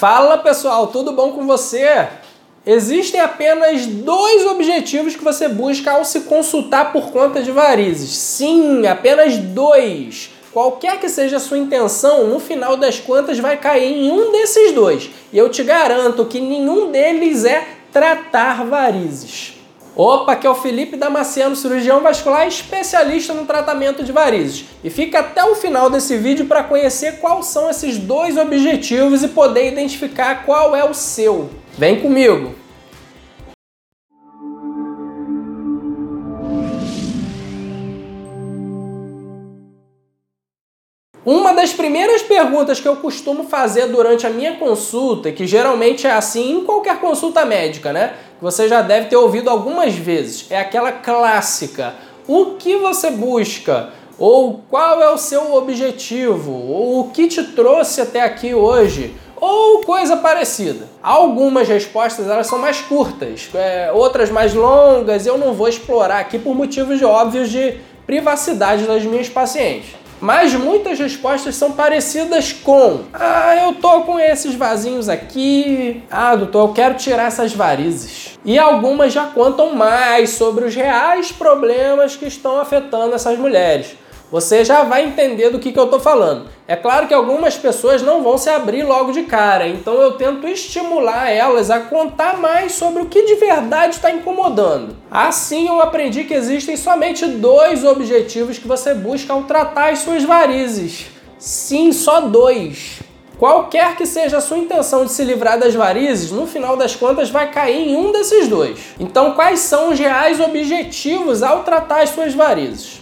Fala pessoal, tudo bom com você? Existem apenas dois objetivos que você busca ao se consultar por conta de varizes. Sim, apenas dois. Qualquer que seja a sua intenção, no final das contas vai cair em um desses dois. E eu te garanto que nenhum deles é tratar varizes. Opa, aqui é o Felipe Damasceno, cirurgião vascular especialista no tratamento de varizes. E fica até o final desse vídeo para conhecer quais são esses dois objetivos e poder identificar qual é o seu. Vem comigo! Uma das primeiras perguntas que eu costumo fazer durante a minha consulta, que geralmente é assim em qualquer consulta médica, né? Você já deve ter ouvido algumas vezes, é aquela clássica: o que você busca? Ou qual é o seu objetivo? Ou o que te trouxe até aqui hoje? Ou coisa parecida. Algumas respostas elas são mais curtas, é, outras mais longas. Eu não vou explorar aqui por motivos óbvios de privacidade das minhas pacientes. Mas muitas respostas são parecidas com: Ah, eu tô com esses vasinhos aqui. Ah, doutor, eu quero tirar essas varizes. E algumas já contam mais sobre os reais problemas que estão afetando essas mulheres você já vai entender do que, que eu estou falando. É claro que algumas pessoas não vão se abrir logo de cara, então eu tento estimular elas a contar mais sobre o que de verdade está incomodando. Assim eu aprendi que existem somente dois objetivos que você busca ao tratar as suas varizes. Sim, só dois. Qualquer que seja a sua intenção de se livrar das varizes, no final das contas vai cair em um desses dois. Então, quais são os reais objetivos ao tratar as suas varizes?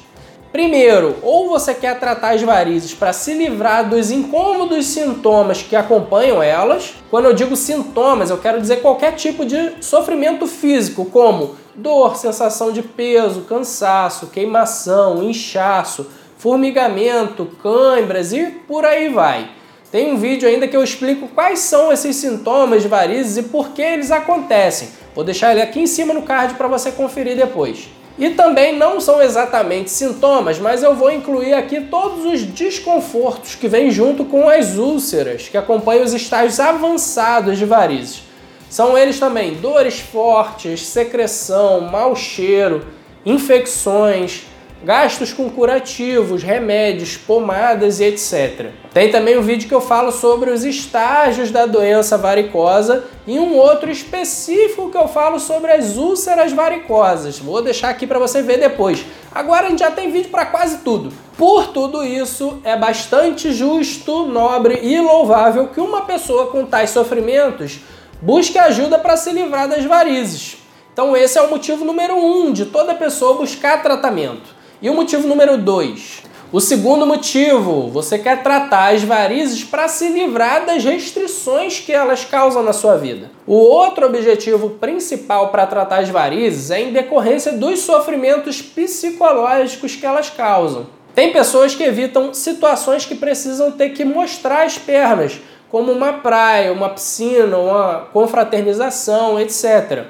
Primeiro, ou você quer tratar as varizes para se livrar dos incômodos sintomas que acompanham elas. Quando eu digo sintomas, eu quero dizer qualquer tipo de sofrimento físico, como dor, sensação de peso, cansaço, queimação, inchaço, formigamento, câimbras e por aí vai. Tem um vídeo ainda que eu explico quais são esses sintomas de varizes e por que eles acontecem. Vou deixar ele aqui em cima no card para você conferir depois. E também não são exatamente sintomas, mas eu vou incluir aqui todos os desconfortos que vêm junto com as úlceras, que acompanham os estágios avançados de varizes. São eles também dores fortes, secreção, mau cheiro, infecções, gastos com curativos, remédios, pomadas e etc. Tem também um vídeo que eu falo sobre os estágios da doença varicosa e um outro específico que eu falo sobre as úlceras varicosas. Vou deixar aqui para você ver depois. Agora a gente já tem vídeo para quase tudo. Por tudo isso, é bastante justo, nobre e louvável que uma pessoa com tais sofrimentos busque ajuda para se livrar das varizes. Então esse é o motivo número um de toda pessoa buscar tratamento. E o motivo número dois. O segundo motivo, você quer tratar as varizes para se livrar das restrições que elas causam na sua vida. O outro objetivo principal para tratar as varizes é em decorrência dos sofrimentos psicológicos que elas causam. Tem pessoas que evitam situações que precisam ter que mostrar as pernas, como uma praia, uma piscina, uma confraternização, etc.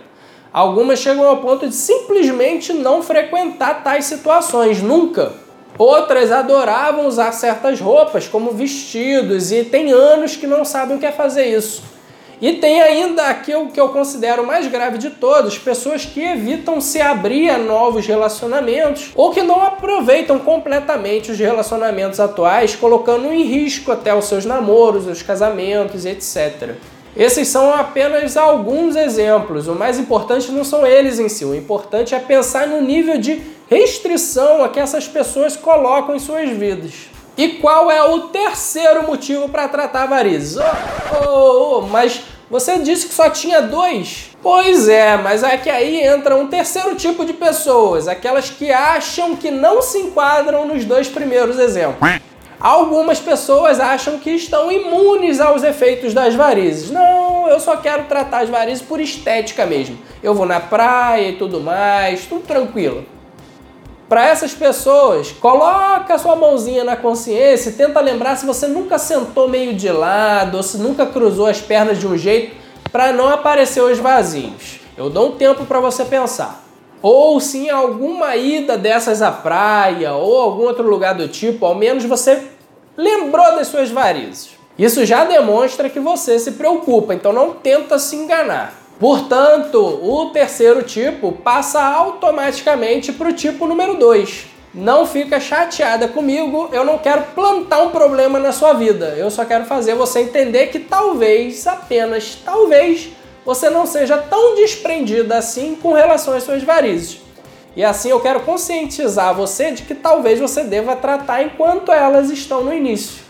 Algumas chegam ao ponto de simplesmente não frequentar tais situações, nunca. Outras adoravam usar certas roupas, como vestidos, e tem anos que não sabem o que é fazer isso. E tem ainda aqui o que eu considero mais grave de todos, pessoas que evitam se abrir a novos relacionamentos ou que não aproveitam completamente os relacionamentos atuais, colocando em risco até os seus namoros, os casamentos, etc. Esses são apenas alguns exemplos. O mais importante não são eles em si. O importante é pensar no nível de restrição a que essas pessoas colocam em suas vidas. E qual é o terceiro motivo para tratar varizes? Oh, oh, oh, mas você disse que só tinha dois? Pois é, mas é que aí entra um terceiro tipo de pessoas, aquelas que acham que não se enquadram nos dois primeiros exemplos. Algumas pessoas acham que estão imunes aos efeitos das varizes. Não, eu só quero tratar as varizes por estética mesmo. Eu vou na praia e tudo mais, tudo tranquilo. Para essas pessoas, coloca a sua mãozinha na consciência e tenta lembrar se você nunca sentou meio de lado ou se nunca cruzou as pernas de um jeito para não aparecer os vazios. Eu dou um tempo para você pensar. Ou se em alguma ida dessas à praia ou algum outro lugar do tipo, ao menos você lembrou das suas varizes. Isso já demonstra que você se preocupa, então não tenta se enganar. Portanto, o terceiro tipo passa automaticamente para o tipo número 2. Não fica chateada comigo, eu não quero plantar um problema na sua vida. Eu só quero fazer você entender que talvez, apenas talvez, você não seja tão desprendida assim com relação às suas varizes. E assim eu quero conscientizar você de que talvez você deva tratar enquanto elas estão no início.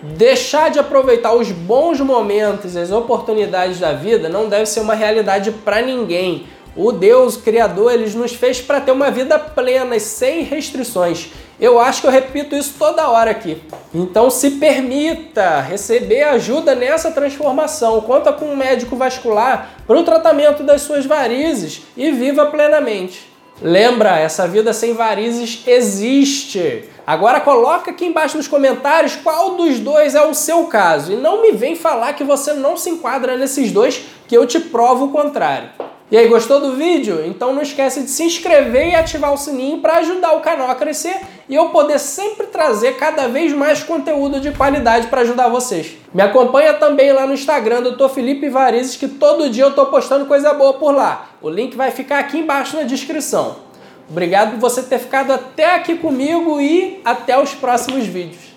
Deixar de aproveitar os bons momentos, as oportunidades da vida não deve ser uma realidade para ninguém. O Deus Criador, ele nos fez para ter uma vida plena e sem restrições. Eu acho que eu repito isso toda hora aqui. Então se permita receber ajuda nessa transformação. Conta com um médico vascular para o tratamento das suas varizes e viva plenamente. Lembra, essa vida sem varizes existe. Agora coloca aqui embaixo nos comentários qual dos dois é o seu caso. E não me vem falar que você não se enquadra nesses dois, que eu te provo o contrário. E aí, gostou do vídeo? Então não esquece de se inscrever e ativar o sininho para ajudar o canal a crescer e eu poder sempre trazer cada vez mais conteúdo de qualidade para ajudar vocês. Me acompanha também lá no Instagram do Dr. Felipe Varizes, que todo dia eu estou postando coisa boa por lá. O link vai ficar aqui embaixo na descrição. Obrigado por você ter ficado até aqui comigo e até os próximos vídeos.